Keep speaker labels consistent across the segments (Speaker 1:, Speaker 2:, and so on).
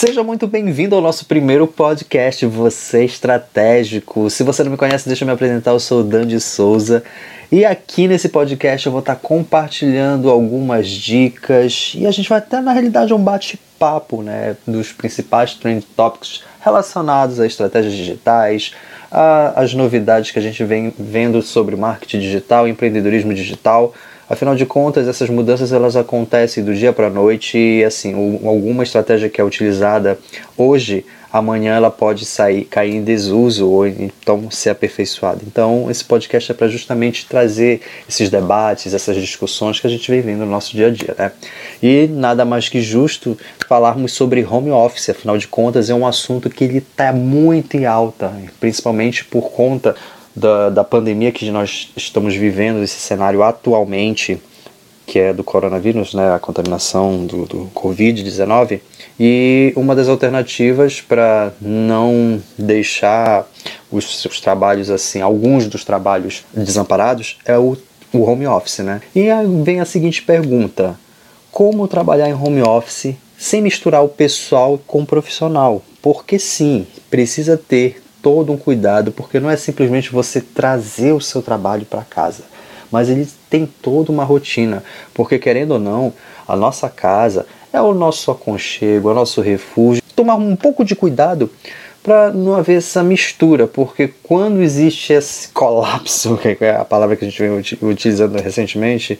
Speaker 1: Seja muito bem-vindo ao nosso primeiro podcast, Você Estratégico. Se você não me conhece, deixa eu me apresentar, eu sou o Dandy Souza. E aqui nesse podcast eu vou estar compartilhando algumas dicas e a gente vai ter na realidade um bate-papo né, dos principais trend topics relacionados a estratégias digitais, a, as novidades que a gente vem vendo sobre marketing digital, empreendedorismo digital, Afinal de contas, essas mudanças elas acontecem do dia para a noite e assim, alguma estratégia que é utilizada hoje, amanhã ela pode sair, cair em desuso ou então ser aperfeiçoada. Então, esse podcast é para justamente trazer esses debates, essas discussões que a gente vem vendo no nosso dia a dia, né? E nada mais que justo falarmos sobre home office, afinal de contas é um assunto que ele está muito em alta, principalmente por conta da, da pandemia que nós estamos vivendo, esse cenário atualmente, que é do coronavírus, né, a contaminação do, do Covid-19, e uma das alternativas para não deixar os, os, trabalhos assim, alguns dos trabalhos desamparados, é o, o home office, né? E vem a seguinte pergunta: como trabalhar em home office sem misturar o pessoal com o profissional? Porque sim, precisa ter todo um cuidado, porque não é simplesmente você trazer o seu trabalho para casa, mas ele tem toda uma rotina, porque querendo ou não, a nossa casa é o nosso aconchego, é o nosso refúgio. Tomar um pouco de cuidado para não haver essa mistura, porque quando existe esse colapso, que é a palavra que a gente vem utilizando recentemente,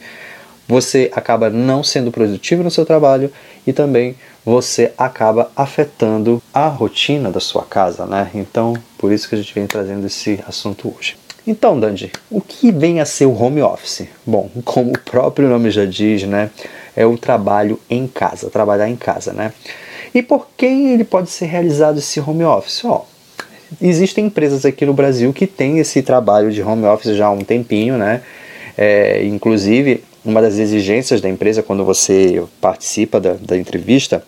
Speaker 1: você acaba não sendo produtivo no seu trabalho e também você acaba afetando a rotina da sua casa, né? Então, por isso que a gente vem trazendo esse assunto hoje. Então, Dandy, o que vem a ser o home office? Bom, como o próprio nome já diz, né? É o trabalho em casa, trabalhar em casa, né? E por quem ele pode ser realizado esse home office? Ó, existem empresas aqui no Brasil que têm esse trabalho de home office já há um tempinho, né? É, inclusive, uma das exigências da empresa quando você participa da, da entrevista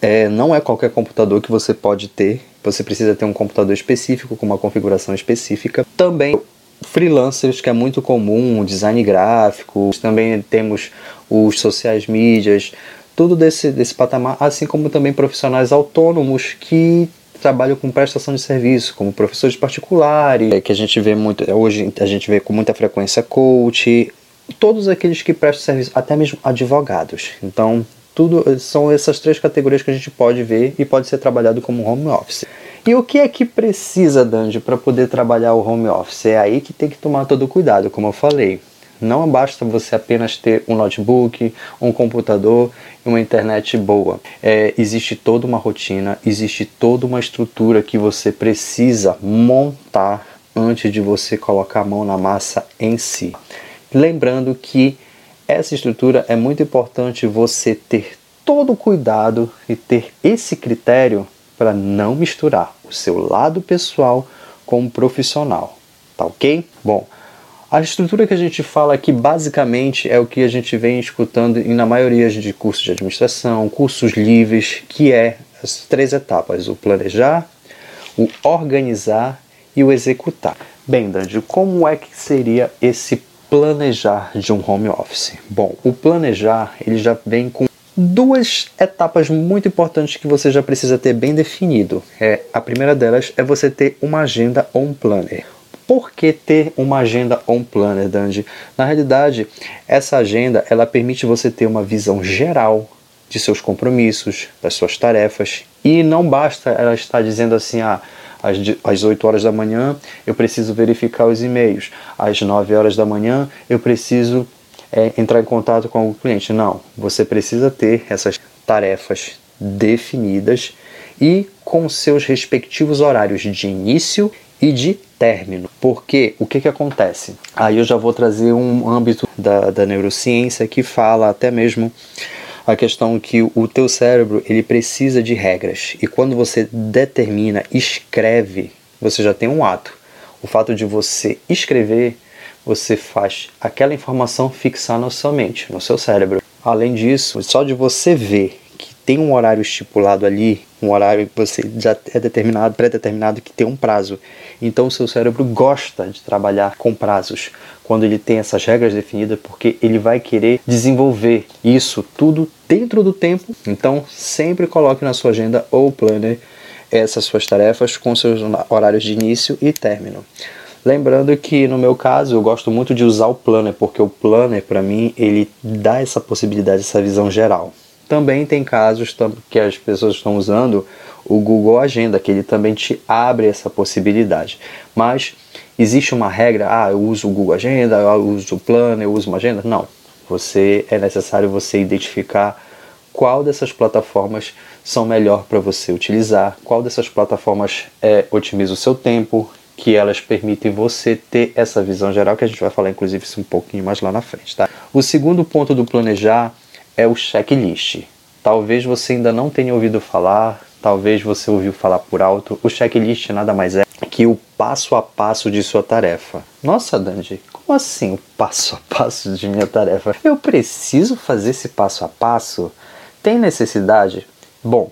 Speaker 1: é, não é qualquer computador que você pode ter. Você precisa ter um computador específico com uma configuração específica. Também freelancers, que é muito comum, design gráfico, também temos os sociais mídias, tudo desse, desse patamar, assim como também profissionais autônomos que trabalham com prestação de serviço, como professores particulares, que a gente vê muito, hoje a gente vê com muita frequência coach, todos aqueles que prestam serviço, até mesmo advogados. Então, tudo são essas três categorias que a gente pode ver e pode ser trabalhado como home office. E o que é que precisa, Dandy, para poder trabalhar o home office? É aí que tem que tomar todo o cuidado, como eu falei. Não basta você apenas ter um notebook, um computador e uma internet boa. É, existe toda uma rotina, existe toda uma estrutura que você precisa montar antes de você colocar a mão na massa em si. Lembrando que essa estrutura é muito importante você ter todo o cuidado e ter esse critério para não misturar o seu lado pessoal com o profissional, tá ok? Bom, a estrutura que a gente fala aqui basicamente é o que a gente vem escutando na maioria de cursos de administração, cursos livres, que é as três etapas: o planejar, o organizar e o executar. Bem, Dandy, como é que seria esse planejar de um home office? Bom, o planejar ele já vem com duas etapas muito importantes que você já precisa ter bem definido. É, a primeira delas é você ter uma agenda ou um planner. Por que ter uma agenda um planner, Dandy? Na realidade, essa agenda ela permite você ter uma visão geral de seus compromissos, das suas tarefas e não basta ela estar dizendo assim, ah, às, às 8 horas da manhã eu preciso verificar os e-mails, às 9 horas da manhã eu preciso é, entrar em contato com o cliente. Não, você precisa ter essas tarefas definidas e com seus respectivos horários de início e de término. Porque o que, que acontece? Aí eu já vou trazer um âmbito da, da neurociência que fala até mesmo a questão que o teu cérebro ele precisa de regras e quando você determina, escreve, você já tem um ato. O fato de você escrever, você faz aquela informação fixar na sua mente, no seu cérebro. Além disso, só de você ver tem um horário estipulado ali, um horário que você já é determinado, pré-determinado, que tem um prazo. Então o seu cérebro gosta de trabalhar com prazos quando ele tem essas regras definidas, porque ele vai querer desenvolver isso tudo dentro do tempo. Então sempre coloque na sua agenda ou planner essas suas tarefas com seus horários de início e término. Lembrando que no meu caso eu gosto muito de usar o planner, porque o planner para mim ele dá essa possibilidade, essa visão geral. Também tem casos que as pessoas estão usando o Google Agenda, que ele também te abre essa possibilidade. Mas existe uma regra, ah, eu uso o Google Agenda, eu uso o Planner, eu uso uma agenda? Não. Você é necessário você identificar qual dessas plataformas são melhor para você utilizar, qual dessas plataformas é, otimiza o seu tempo, que elas permitem você ter essa visão geral, que a gente vai falar inclusive isso um pouquinho mais lá na frente. Tá? O segundo ponto do planejar é o checklist. Talvez você ainda não tenha ouvido falar, talvez você ouviu falar por alto. O checklist nada mais é que o passo a passo de sua tarefa. Nossa, Dandy, como assim o passo a passo de minha tarefa? Eu preciso fazer esse passo a passo? Tem necessidade? Bom,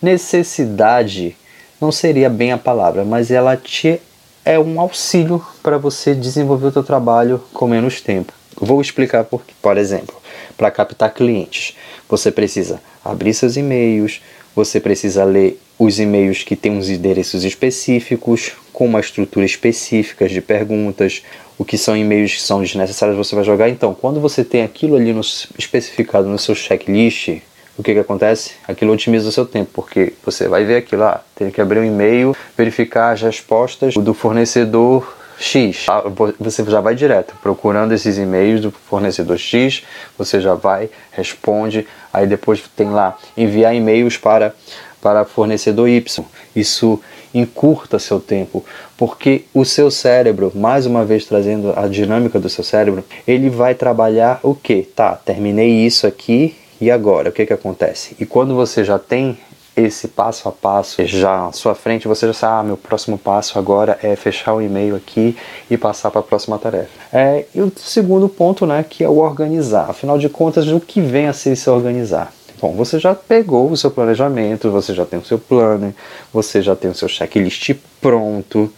Speaker 1: necessidade não seria bem a palavra, mas ela te é um auxílio para você desenvolver o seu trabalho com menos tempo. Vou explicar por quê. Por exemplo, para captar clientes, você precisa abrir seus e-mails, você precisa ler os e-mails que têm uns endereços específicos, com uma estrutura específica de perguntas, o que são e-mails que são desnecessários você vai jogar. Então, quando você tem aquilo ali no, especificado no seu checklist, o que, que acontece? Aquilo otimiza o seu tempo, porque você vai ver aquilo lá, ah, tem que abrir um e-mail, verificar as respostas do fornecedor X. Ah, você já vai direto, procurando esses e-mails do fornecedor X, você já vai, responde, aí depois tem lá enviar e-mails para, para fornecedor Y. Isso encurta seu tempo, porque o seu cérebro, mais uma vez trazendo a dinâmica do seu cérebro, ele vai trabalhar o que? Tá, terminei isso aqui, e agora, o que, que acontece? E quando você já tem esse passo a passo já à sua frente, você já sabe, ah, meu próximo passo agora é fechar o e-mail aqui e passar para a próxima tarefa. É, e o segundo ponto, né, que é o organizar. Afinal de contas, o que vem a ser se organizar? Bom, você já pegou o seu planejamento, você já tem o seu plano, você já tem o seu checklist pronto,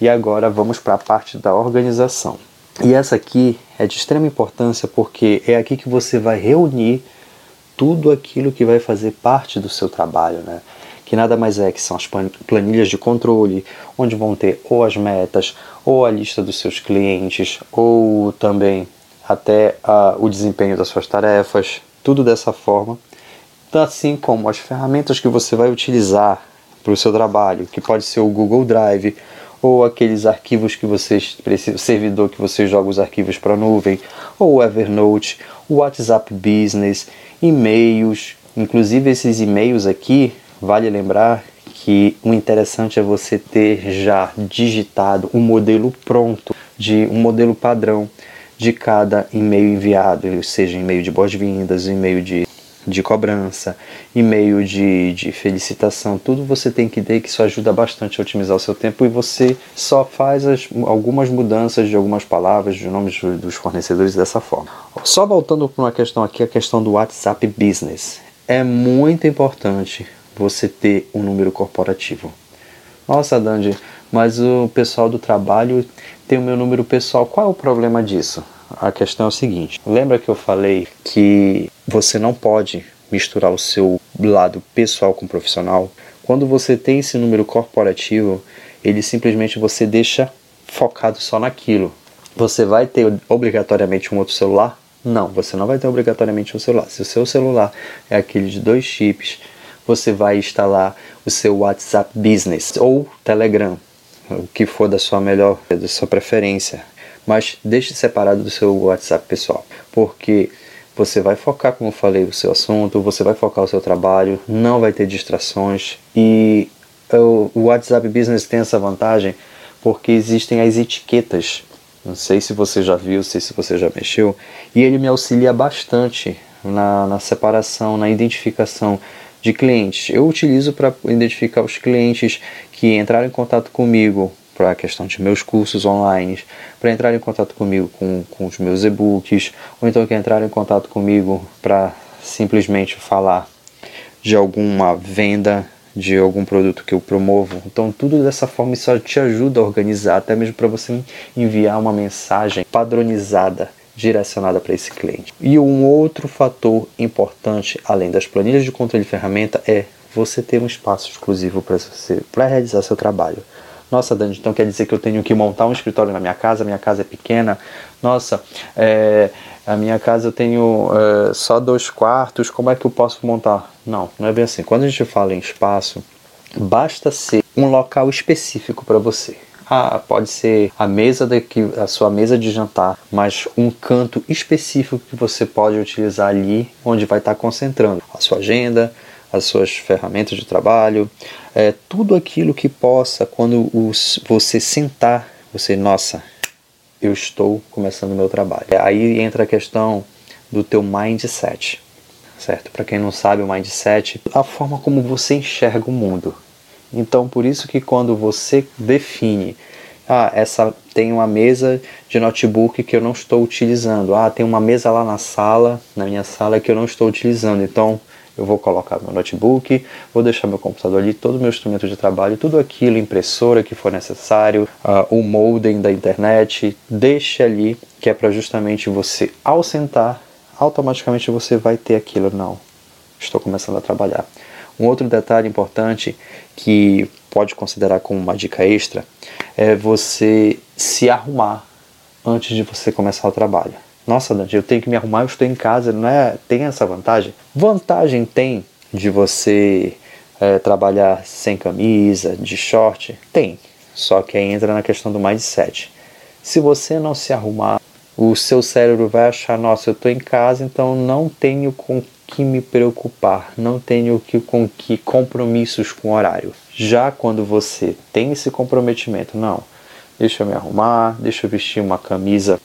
Speaker 1: e agora vamos para a parte da organização. E essa aqui é de extrema importância porque é aqui que você vai reunir tudo aquilo que vai fazer parte do seu trabalho, né? que nada mais é que são as planilhas de controle, onde vão ter ou as metas, ou a lista dos seus clientes, ou também até uh, o desempenho das suas tarefas, tudo dessa forma, assim como as ferramentas que você vai utilizar para o seu trabalho, que pode ser o Google Drive, ou aqueles arquivos que vocês precisam, servidor que você joga os arquivos para a nuvem, ou o Evernote, o WhatsApp Business, e-mails, inclusive esses e-mails aqui, vale lembrar que o interessante é você ter já digitado um modelo pronto, de um modelo padrão de cada e-mail enviado, seja e-mail de boas-vindas, e-mail de de cobrança, e-mail de, de felicitação, tudo você tem que ter que isso ajuda bastante a otimizar o seu tempo e você só faz as, algumas mudanças de algumas palavras, de nomes dos fornecedores dessa forma. Só voltando para uma questão aqui, a questão do WhatsApp Business. É muito importante você ter um número corporativo. Nossa, Dandy, mas o pessoal do trabalho tem o meu número pessoal. Qual é o problema disso? A questão é o seguinte: lembra que eu falei que você não pode misturar o seu lado pessoal com profissional? Quando você tem esse número corporativo, ele simplesmente você deixa focado só naquilo. Você vai ter obrigatoriamente um outro celular? Não, você não vai ter obrigatoriamente um celular. Se o seu celular é aquele de dois chips, você vai instalar o seu WhatsApp Business ou Telegram, o que for da sua melhor, da sua preferência mas deixe separado do seu WhatsApp pessoal, porque você vai focar, como eu falei, o seu assunto, você vai focar o seu trabalho, não vai ter distrações e o WhatsApp Business tem essa vantagem porque existem as etiquetas. Não sei se você já viu, sei se você já mexeu, e ele me auxilia bastante na, na separação, na identificação de clientes. Eu utilizo para identificar os clientes que entraram em contato comigo para a questão de meus cursos online, para entrar em contato comigo com, com os meus e-books, ou então que entrar em contato comigo para simplesmente falar de alguma venda de algum produto que eu promovo. Então, tudo dessa forma isso te ajuda a organizar, até mesmo para você enviar uma mensagem padronizada direcionada para esse cliente. E um outro fator importante, além das planilhas de controle de ferramenta, é você ter um espaço exclusivo para realizar seu trabalho. Nossa, Dani, então quer dizer que eu tenho que montar um escritório na minha casa, minha casa é pequena. Nossa, é, a minha casa eu tenho é, só dois quartos, como é que eu posso montar? Não, não é bem assim. Quando a gente fala em espaço, basta ser um local específico para você. Ah, pode ser a mesa daqui, a sua mesa de jantar, mas um canto específico que você pode utilizar ali, onde vai estar concentrando a sua agenda, as suas ferramentas de trabalho, é, tudo aquilo que possa, quando os, você sentar, você, nossa, eu estou começando o meu trabalho. Aí entra a questão do teu mindset, certo? Para quem não sabe, o mindset, a forma como você enxerga o mundo. Então, por isso que quando você define, ah, essa tem uma mesa de notebook que eu não estou utilizando. Ah, tem uma mesa lá na sala, na minha sala que eu não estou utilizando. Então, eu vou colocar meu notebook, vou deixar meu computador ali, todo o meu instrumento de trabalho, tudo aquilo, impressora que for necessário, uh, o modem da internet, deixe ali, que é para justamente você, ao sentar, automaticamente você vai ter aquilo. Não, estou começando a trabalhar. Um outro detalhe importante que pode considerar como uma dica extra é você se arrumar antes de você começar o trabalho. Nossa, Dante, eu tenho que me arrumar, eu estou em casa, não é? Tem essa vantagem? Vantagem tem de você é, trabalhar sem camisa, de short? Tem. Só que aí entra na questão do mindset. Se você não se arrumar, o seu cérebro vai achar, nossa, eu estou em casa, então não tenho com que me preocupar, não tenho que, com que compromissos com horário. Já quando você tem esse comprometimento, não, deixa eu me arrumar, deixa eu vestir uma camisa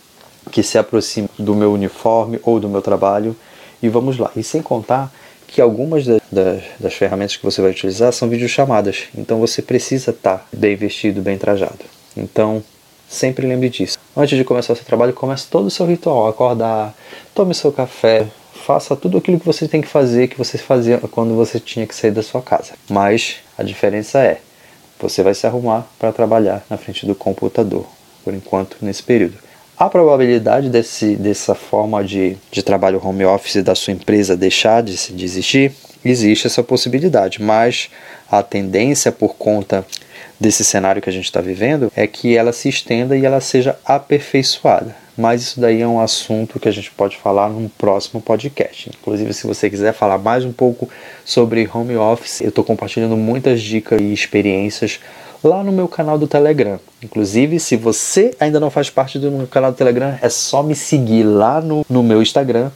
Speaker 1: que se aproxime do meu uniforme ou do meu trabalho e vamos lá. E sem contar que algumas das, das ferramentas que você vai utilizar são videochamadas, então você precisa estar bem vestido, bem trajado. Então, sempre lembre disso. Antes de começar o seu trabalho, comece todo o seu ritual, acordar, tome seu café, faça tudo aquilo que você tem que fazer, que você fazia quando você tinha que sair da sua casa. Mas a diferença é, você vai se arrumar para trabalhar na frente do computador, por enquanto, nesse período. A probabilidade desse, dessa forma de, de trabalho home office da sua empresa deixar de, de existir, existe essa possibilidade, mas a tendência por conta desse cenário que a gente está vivendo é que ela se estenda e ela seja aperfeiçoada mas isso daí é um assunto que a gente pode falar num próximo podcast. Inclusive, se você quiser falar mais um pouco sobre home office, eu estou compartilhando muitas dicas e experiências lá no meu canal do Telegram. Inclusive, se você ainda não faz parte do meu canal do Telegram, é só me seguir lá no, no meu Instagram,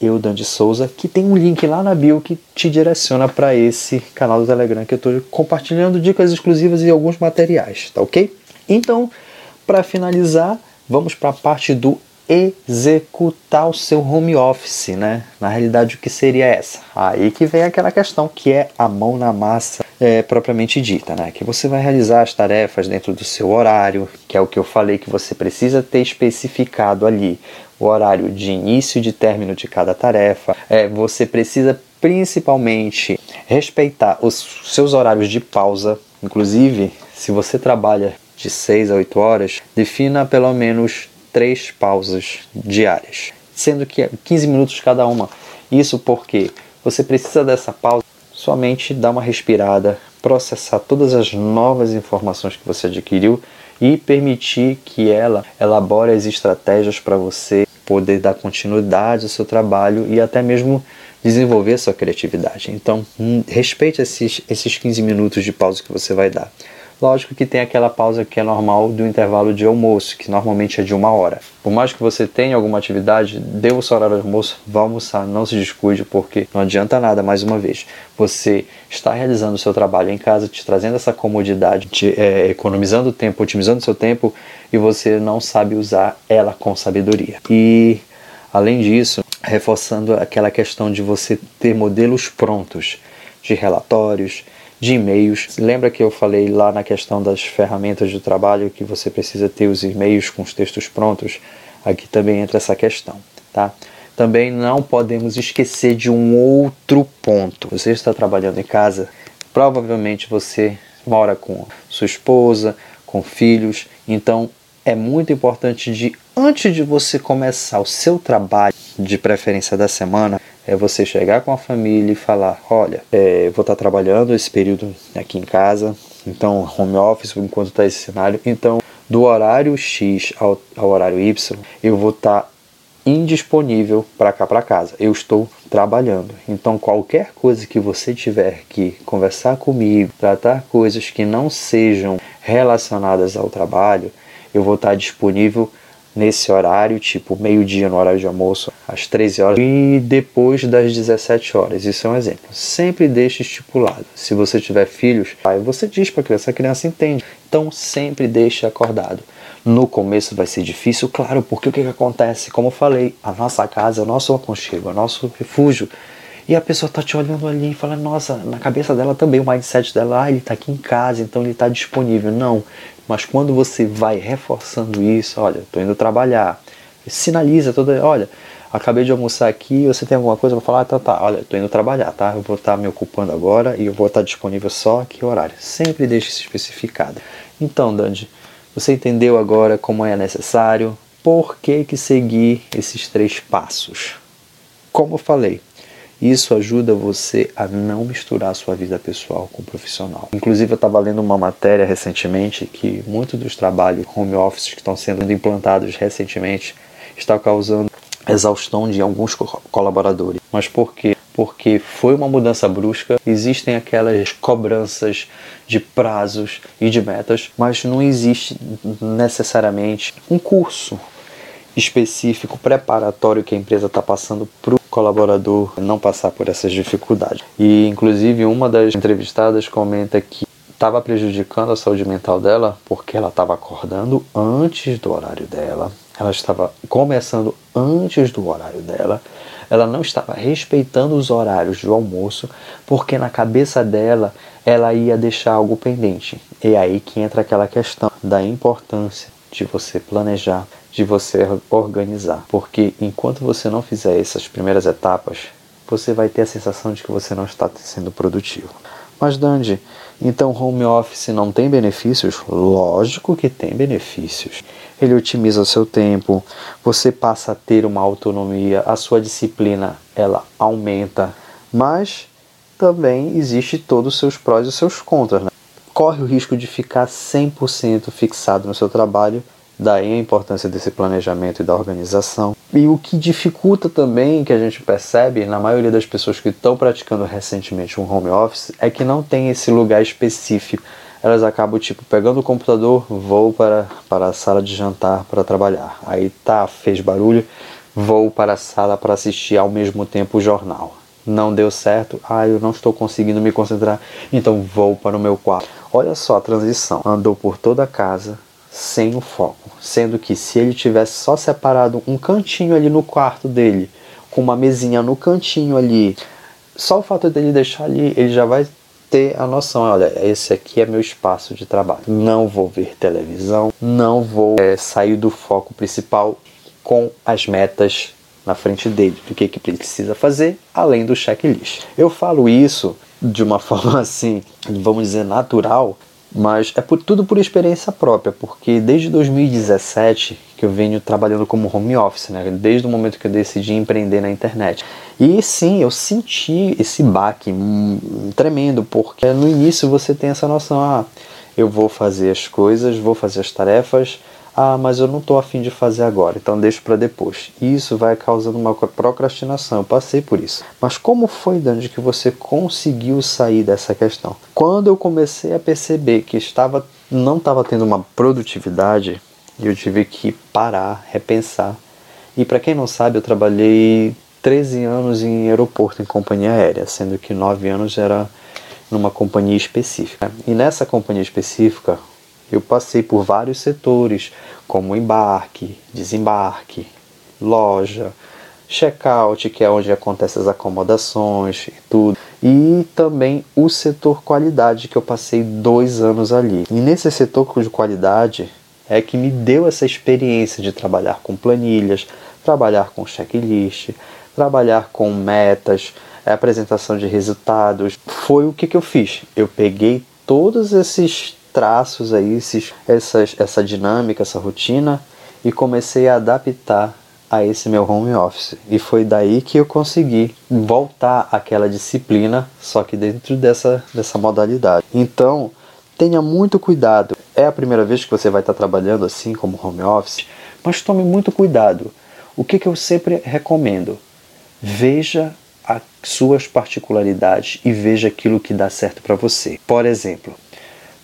Speaker 1: Eudandesouza, que tem um link lá na bio que te direciona para esse canal do Telegram que eu estou compartilhando dicas exclusivas e alguns materiais, tá ok? Então, para finalizar, vamos para a parte do executar o seu home office, né? Na realidade, o que seria essa? Aí que vem aquela questão que é a mão na massa é, propriamente dita, né? Que você vai realizar as tarefas dentro do seu horário, que é o que eu falei que você precisa ter especificado ali o horário de início e de término de cada tarefa. É, você precisa principalmente respeitar os seus horários de pausa. Inclusive, se você trabalha de 6 a 8 horas, defina pelo menos três pausas diárias, sendo que 15 minutos cada uma. Isso porque você precisa dessa pausa somente dar uma respirada, processar todas as novas informações que você adquiriu e permitir que ela elabore as estratégias para você poder dar continuidade ao seu trabalho e até mesmo desenvolver sua criatividade. Então, hum, respeite esses, esses 15 minutos de pausa que você vai dar. Lógico que tem aquela pausa que é normal do intervalo de almoço, que normalmente é de uma hora. Por mais que você tenha alguma atividade, dê o seu horário de almoço, vá almoçar, não se descuide, porque não adianta nada, mais uma vez. Você está realizando o seu trabalho em casa, te trazendo essa comodidade, te, é, economizando tempo, otimizando seu tempo, e você não sabe usar ela com sabedoria. E, além disso, reforçando aquela questão de você ter modelos prontos de relatórios, de e-mails. Lembra que eu falei lá na questão das ferramentas de trabalho que você precisa ter os e-mails com os textos prontos? Aqui também entra essa questão, tá? também não podemos esquecer de um outro ponto. Você está trabalhando em casa, provavelmente você mora com sua esposa, com filhos, então é muito importante de antes de você começar o seu trabalho, de preferência da semana, é você chegar com a família e falar: olha, é, vou estar trabalhando esse período aqui em casa, então home office enquanto está esse cenário, então do horário X ao, ao horário Y, eu vou estar indisponível para cá para casa. Eu estou trabalhando. Então qualquer coisa que você tiver que conversar comigo, tratar coisas que não sejam relacionadas ao trabalho, eu vou estar disponível nesse horário, tipo meio-dia no horário de almoço, às 13 horas e depois das 17 horas. Isso é um exemplo. Sempre deixe estipulado. Se você tiver filhos, aí você diz para a criança, a criança entende. Então sempre deixe acordado. No começo vai ser difícil, claro, porque o que, que acontece? Como eu falei, a nossa casa é o nosso aconchego, é o nosso refúgio. E a pessoa tá te olhando ali e fala, nossa, na cabeça dela também, o mindset dela, ah, ele tá aqui em casa, então ele tá disponível. Não, mas quando você vai reforçando isso, olha, estou indo trabalhar, sinaliza toda, olha, acabei de almoçar aqui, você tem alguma coisa para falar? Ah, tá, tá, olha, estou indo trabalhar, tá? Eu vou estar tá me ocupando agora e eu vou estar tá disponível só que horário. Sempre deixe isso especificado. Então, Dandy, você entendeu agora como é necessário? Por que, que seguir esses três passos? Como eu falei, isso ajuda você a não misturar sua vida pessoal com profissional. Inclusive, eu estava lendo uma matéria recentemente que muitos dos trabalhos home office que estão sendo implantados recentemente está causando exaustão de alguns colaboradores. Mas por quê? Porque foi uma mudança brusca, existem aquelas cobranças de prazos e de metas, mas não existe necessariamente um curso específico preparatório que a empresa está passando para o colaborador não passar por essas dificuldades. E inclusive uma das entrevistadas comenta que estava prejudicando a saúde mental dela porque ela estava acordando antes do horário dela, ela estava começando antes do horário dela, ela não estava respeitando os horários do almoço porque na cabeça dela ela ia deixar algo pendente. E é aí que entra aquela questão da importância de você planejar, de você organizar. Porque enquanto você não fizer essas primeiras etapas, você vai ter a sensação de que você não está sendo produtivo. Mas Dandy, então home office não tem benefícios? Lógico que tem benefícios. Ele otimiza o seu tempo, você passa a ter uma autonomia, a sua disciplina ela aumenta, mas também existe todos os seus prós e os seus contras. Né? Corre o risco de ficar 100% fixado no seu trabalho Daí a importância desse planejamento e da organização. E o que dificulta também, que a gente percebe na maioria das pessoas que estão praticando recentemente um home office, é que não tem esse lugar específico. Elas acabam, tipo, pegando o computador, vou para, para a sala de jantar para trabalhar. Aí tá, fez barulho, vou para a sala para assistir ao mesmo tempo o jornal. Não deu certo, ah, eu não estou conseguindo me concentrar, então vou para o meu quarto. Olha só a transição. Andou por toda a casa, sem o foco. Sendo que se ele tivesse só separado um cantinho ali no quarto dele, com uma mesinha no cantinho ali, só o fato dele deixar ali, ele já vai ter a noção, olha, esse aqui é meu espaço de trabalho. Não vou ver televisão, não vou é, sair do foco principal com as metas na frente dele, do que, que precisa fazer, além do checklist. Eu falo isso de uma forma assim, vamos dizer, natural, mas é por, tudo por experiência própria, porque desde 2017 que eu venho trabalhando como home office, né? desde o momento que eu decidi empreender na internet. E sim, eu senti esse baque hum, tremendo, porque no início você tem essa noção, ah, eu vou fazer as coisas, vou fazer as tarefas, ah, mas eu não estou afim de fazer agora, então deixo para depois. Isso vai causando uma procrastinação. Eu passei por isso. Mas como foi, Dandy, que você conseguiu sair dessa questão? Quando eu comecei a perceber que estava, não estava tendo uma produtividade, eu tive que parar, repensar. E para quem não sabe, eu trabalhei 13 anos em aeroporto, em companhia aérea, sendo que 9 anos era numa companhia específica. E nessa companhia específica, eu passei por vários setores, como embarque, desembarque, loja, check-out, que é onde acontecem as acomodações e tudo. E também o setor qualidade, que eu passei dois anos ali. E nesse setor de qualidade é que me deu essa experiência de trabalhar com planilhas, trabalhar com checklist, trabalhar com metas, apresentação de resultados. Foi o que, que eu fiz. Eu peguei todos esses traços aí, esses, essas, essa dinâmica, essa rotina e comecei a adaptar a esse meu home office. E foi daí que eu consegui voltar àquela disciplina, só que dentro dessa, dessa modalidade. Então, tenha muito cuidado. É a primeira vez que você vai estar trabalhando assim como home office, mas tome muito cuidado. O que, que eu sempre recomendo? Veja as suas particularidades e veja aquilo que dá certo para você. Por exemplo,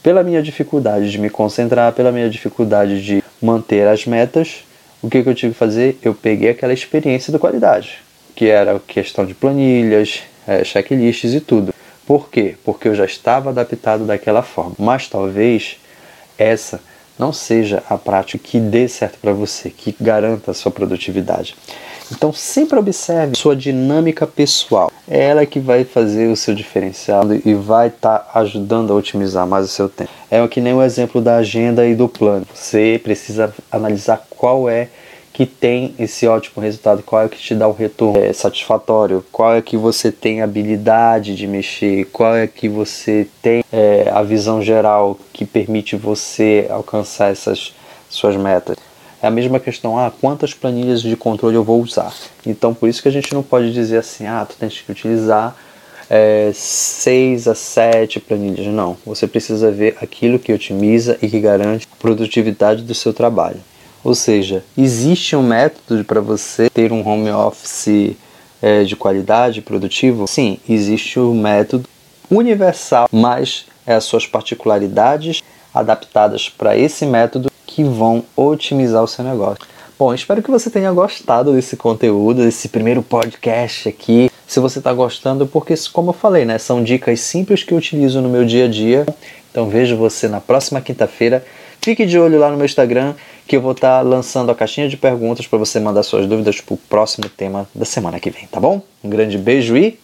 Speaker 1: pela minha dificuldade de me concentrar, pela minha dificuldade de manter as metas, o que, que eu tive que fazer? Eu peguei aquela experiência da qualidade, que era questão de planilhas, é, checklists e tudo. Por quê? Porque eu já estava adaptado daquela forma. Mas talvez essa não seja a prática que dê certo para você, que garanta a sua produtividade. Então sempre observe sua dinâmica pessoal. É ela que vai fazer o seu diferencial e vai estar tá ajudando a otimizar mais o seu tempo. É que nem o exemplo da agenda e do plano. Você precisa analisar qual é que tem esse ótimo resultado, qual é que te dá o retorno é, satisfatório, qual é que você tem habilidade de mexer, qual é que você tem é, a visão geral que permite você alcançar essas suas metas. É a mesma questão, ah, quantas planilhas de controle eu vou usar? Então, por isso que a gente não pode dizer assim, ah, tu tens que utilizar é, 6 a 7 planilhas. Não, você precisa ver aquilo que otimiza e que garante a produtividade do seu trabalho. Ou seja, existe um método para você ter um home office é, de qualidade, produtivo? Sim, existe um método universal, mas é as suas particularidades adaptadas para esse método que vão otimizar o seu negócio. Bom, espero que você tenha gostado desse conteúdo, desse primeiro podcast aqui. Se você está gostando, porque, como eu falei, né, são dicas simples que eu utilizo no meu dia a dia. Então vejo você na próxima quinta-feira. Fique de olho lá no meu Instagram, que eu vou estar tá lançando a caixinha de perguntas para você mandar suas dúvidas para o próximo tema da semana que vem, tá bom? Um grande beijo e